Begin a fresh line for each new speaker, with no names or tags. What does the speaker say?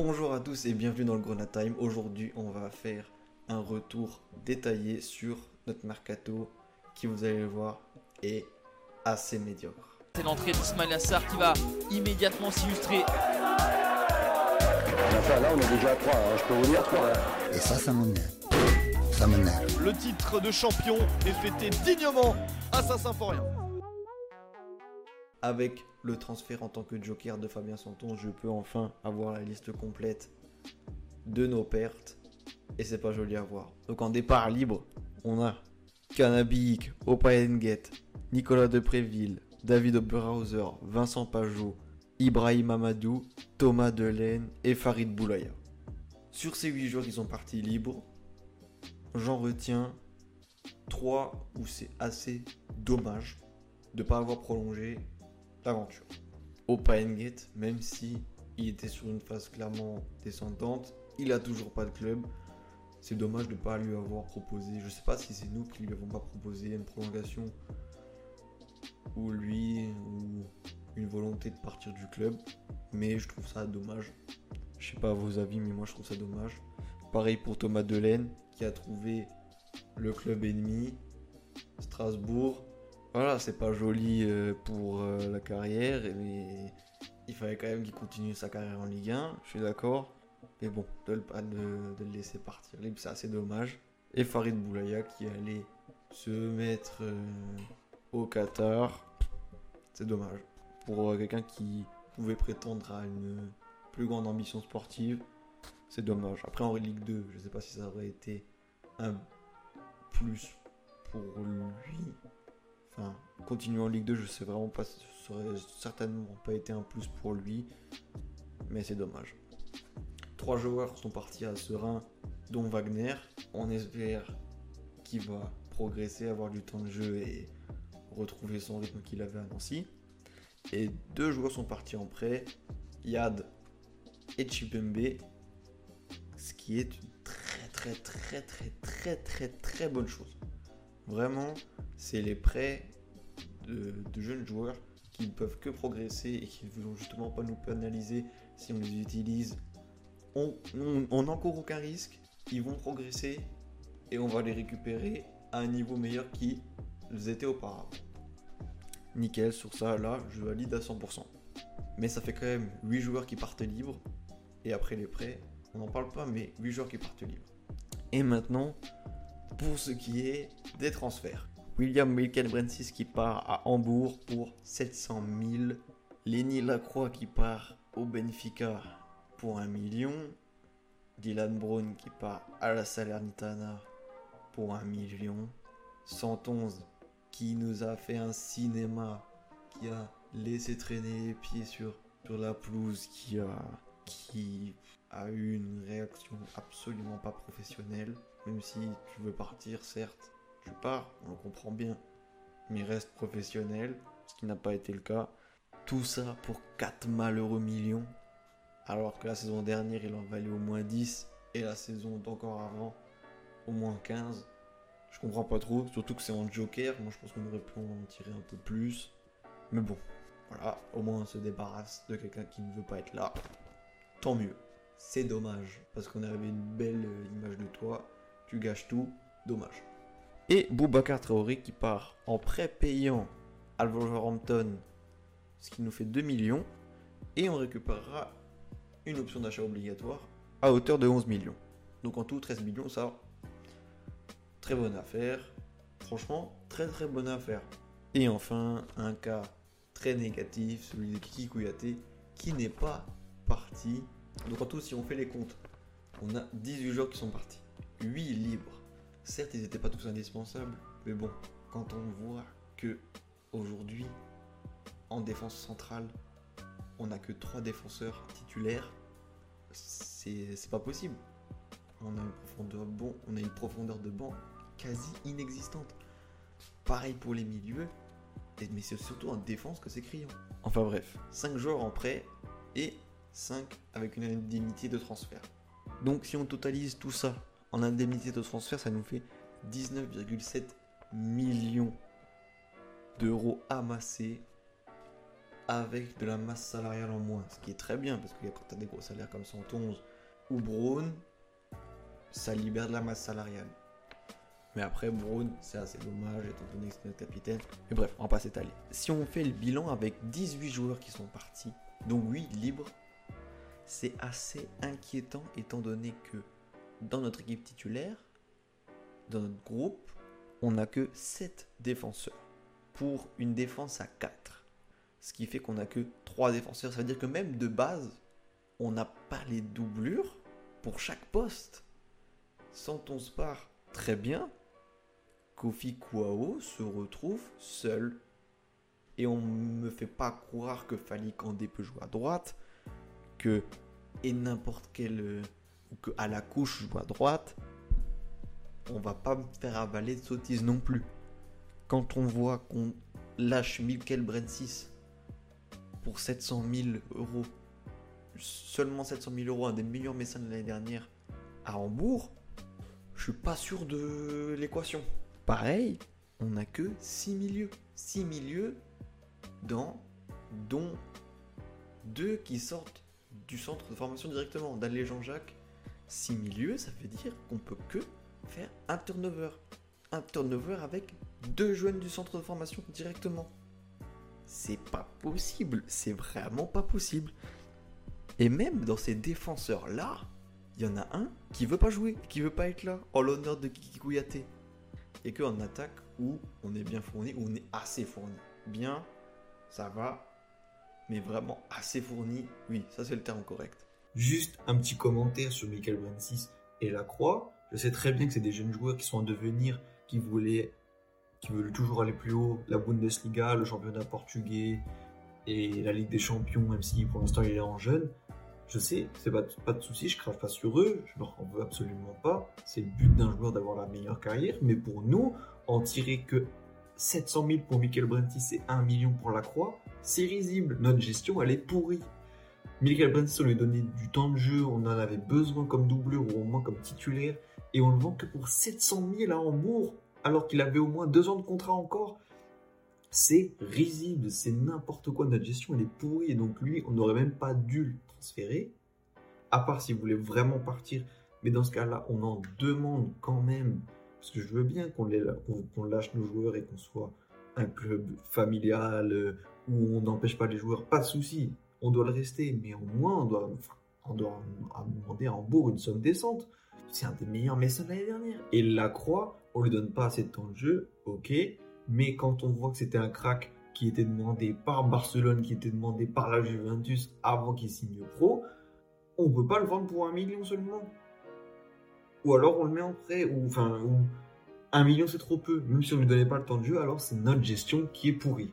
Bonjour à tous et bienvenue dans le Grenade Time. Aujourd'hui, on va faire un retour détaillé sur notre mercato qui, vous allez le voir, est assez médiocre.
C'est l'entrée d'Ismail Assar qui va immédiatement s'illustrer.
Enfin, là, on est déjà à 3, je peux vous dire 3.
Et ça, ça m'énerve. Ça m'énerve.
Le titre de champion est fêté dignement à Saint-Symphorien.
Avec le transfert en tant que joker de Fabien Santon, je peux enfin avoir la liste complète de nos pertes. Et c'est pas joli à voir. Donc en départ libre, on a Cannabik, Opaenget, Nicolas Depréville, David Oberhauser, Vincent Pajot, Ibrahim Amadou, Thomas Delaine et Farid Boulaya. Sur ces 8 joueurs qui sont partis libres, j'en retiens 3 où c'est assez dommage de ne pas avoir prolongé l'aventure. Opa Engate, même si il était sur une phase clairement descendante, il a toujours pas de club. C'est dommage de ne pas lui avoir proposé. Je sais pas si c'est nous qui lui avons pas proposé une prolongation ou lui ou une volonté de partir du club. Mais je trouve ça dommage. Je sais pas vos avis, mais moi je trouve ça dommage. Pareil pour Thomas Delaine qui a trouvé le club ennemi, Strasbourg. Voilà, c'est pas joli euh, pour euh, la carrière, mais il fallait quand même qu'il continue sa carrière en Ligue 1, je suis d'accord. Mais bon, de, le- laisser partir libre, c'est assez dommage. Et Farid Boulaya qui allait se mettre euh, au Qatar, c'est dommage. Pour quelqu'un qui pouvait prétendre à une plus grande ambition sportive, c'est dommage. Après en Ligue 2, je sais pas si ça aurait été un plus pour lui. Enfin, continuer en Ligue 2, je sais vraiment pas, ce serait certainement pas été un plus pour lui, mais c'est dommage. Trois joueurs sont partis à Serein, dont Wagner. On espère qu'il va progresser, avoir du temps de jeu et retrouver son rythme qu'il avait à Nancy. Et deux joueurs sont partis en prêt, Yad et Chipembe, ce qui est une très très très très très très très bonne chose. Vraiment, c'est les prêts de, jeunes joueurs qui ne peuvent que progresser et qui ne vont justement pas nous pénaliser si on les utilise. On n'encourt aucun risque, ils vont progresser et on va les récupérer à un niveau meilleur qu'ils étaient auparavant. Nickel, sur ça, là, je valide à 100%. Mais ça fait quand même 8 joueurs qui partent libres. Et après les prêts, on n'en parle pas, mais 8 joueurs qui partent libres. Et maintenant, pour ce qui est des transferts. William Michael Brensis qui part à Hambourg pour 700 000. Lenny Lacroix qui part au Benfica pour 1 million. Dylan Brown qui part à la Salernitana pour 1 million. 111 qui nous a fait un cinéma, qui a laissé traîner les pieds sur, sur la pelouse, qui a, qui a eu une réaction absolument pas professionnelle. Même si tu veux partir, certes, on le comprend bien, mais reste professionnel, ce qui n'a pas été le cas. Tout ça pour 4 malheureux millions, alors que la saison dernière il en valait au moins 10, et la saison d'encore avant au moins 15. Je comprends pas trop, surtout que c'est en joker. Moi, je pense qu'on aurait pu en tirer un peu plus. Mais bon, voilà, au moins on se débarrasse de quelqu'un qui ne veut pas être là. Tant mieux. C'est dommage, parce qu'on avait une belle image de toi. Tu gâches tout, dommage. Et Boubacar Traoré qui part en prêt payant à Wolverhampton, ce qui nous fait 2 millions. Et on récupérera une option d'achat obligatoire à hauteur de 11 millions. Donc en tout, 13 millions, ça, très bonne affaire. Franchement, très très bonne affaire. Et enfin, un cas très négatif, celui de Kiki Kouyaté, qui n'est pas parti. Donc en tout, si on fait les comptes, on a 18 joueurs qui sont partis. 8 libres. Certes, ils n'étaient pas tous indispensables, mais bon, quand on voit que aujourd'hui, en défense centrale, on n'a que 3 défenseurs titulaires, c'est c'est pas possible. On a une profondeur bon, on a une profondeur de banc quasi inexistante. Pareil pour les milieux, mais c'est surtout en défense que c'est criant. Enfin bref, 5 joueurs en prêt et 5 avec une indemnité de transfert. Donc si on totalise tout ça en indemnité de transfert, ça nous fait 19,7 millions d'euros amassés avec de la masse salariale en moins, ce qui est très bien parce que quand tu as des gros salaires comme 111 ou Brown, ça libère de la masse salariale. Mais après, Brown, c'est assez dommage étant donné que c'est notre capitaine. Mais bref, on va pas s'étaler. Si on fait le bilan avec 18 joueurs qui sont partis, dont 8 libres, c'est assez inquiétant étant donné que dans notre équipe titulaire, dans notre groupe, on n'a que 7 défenseurs pour une défense à 4. Ce qui fait qu'on n'a que 3 défenseurs. Ça veut dire que même de base, on n'a pas les doublures pour chaque poste. se part très bien, Kofi Kouao se retrouve seul. Et on me fait pas croire que Fali Kandé peut jouer à droite, que et n'importe quel euh, que à la couche joue à droite. On va pas me faire avaler de sottise non plus. Quand on voit qu'on lâche Michael Brensis pour 700 000 euros, seulement 700 000 euros, un des meilleurs mécènes de l'année dernière à Hambourg, je suis pas sûr de l'équation. Pareil, on n'a que 6 milieux. 6 milieux dans, dont deux qui sortent du centre de formation directement. D'aller Jean-Jacques, 6 milieux, ça veut dire qu'on peut que faire un turnover. Un turnover avec deux jeunes du centre de formation directement. C'est pas possible, c'est vraiment pas possible. Et même dans ces défenseurs-là, il y en a un qui veut pas jouer, qui veut pas être là, en l'honneur de Kiki Kouyaté et qu'en attaque où on est bien fourni, où on est assez fourni. Bien, ça va, mais vraiment assez fourni, oui, ça c'est le terme correct.
Juste un petit commentaire sur Michael 26 et la Croix. Je sais très bien que c'est des jeunes joueurs qui sont en devenir, qui voulaient, qui veulent toujours aller plus haut. La Bundesliga, le championnat portugais et la Ligue des Champions, même si pour l'instant il est en jeune. Je sais, c'est pas, pas de souci, je crache pas sur eux, je leur en veux absolument pas. C'est le but d'un joueur d'avoir la meilleure carrière, mais pour nous, en tirer que 700 000 pour Michael Brentis et 1 million pour la Croix, c'est risible. Notre gestion, elle est pourrie. Michael Brentis, on lui donnait du temps de jeu, on en avait besoin comme doubleur ou au moins comme titulaire, et on le vend que pour 700 000 à Hambourg, alors qu'il avait au moins deux ans de contrat encore. C'est risible, c'est n'importe quoi. Notre gestion, elle est pourrie, et donc lui, on n'aurait même pas dû transférer, à part s'il voulait vraiment partir. Mais dans ce cas-là, on en demande quand même, parce que je veux bien qu'on lâche nos joueurs et qu'on soit un club familial euh, où on n'empêche pas les joueurs, pas de souci, on doit le rester, mais au moins on doit, demander à Hambourg une somme décente. C'est un des meilleurs mécènes l'année dernière. Et la Croix, on lui donne pas assez de temps de jeu, ok, mais quand on voit que c'était un crack qui était demandé par Barcelone, qui était demandé par la Juventus avant qu'il signe pro, on peut pas le vendre pour un million seulement. Ou alors on le met en prêt, ou enfin, un million c'est trop peu. Même si on lui donnait pas le temps de jeu, alors c'est notre gestion qui est pourrie.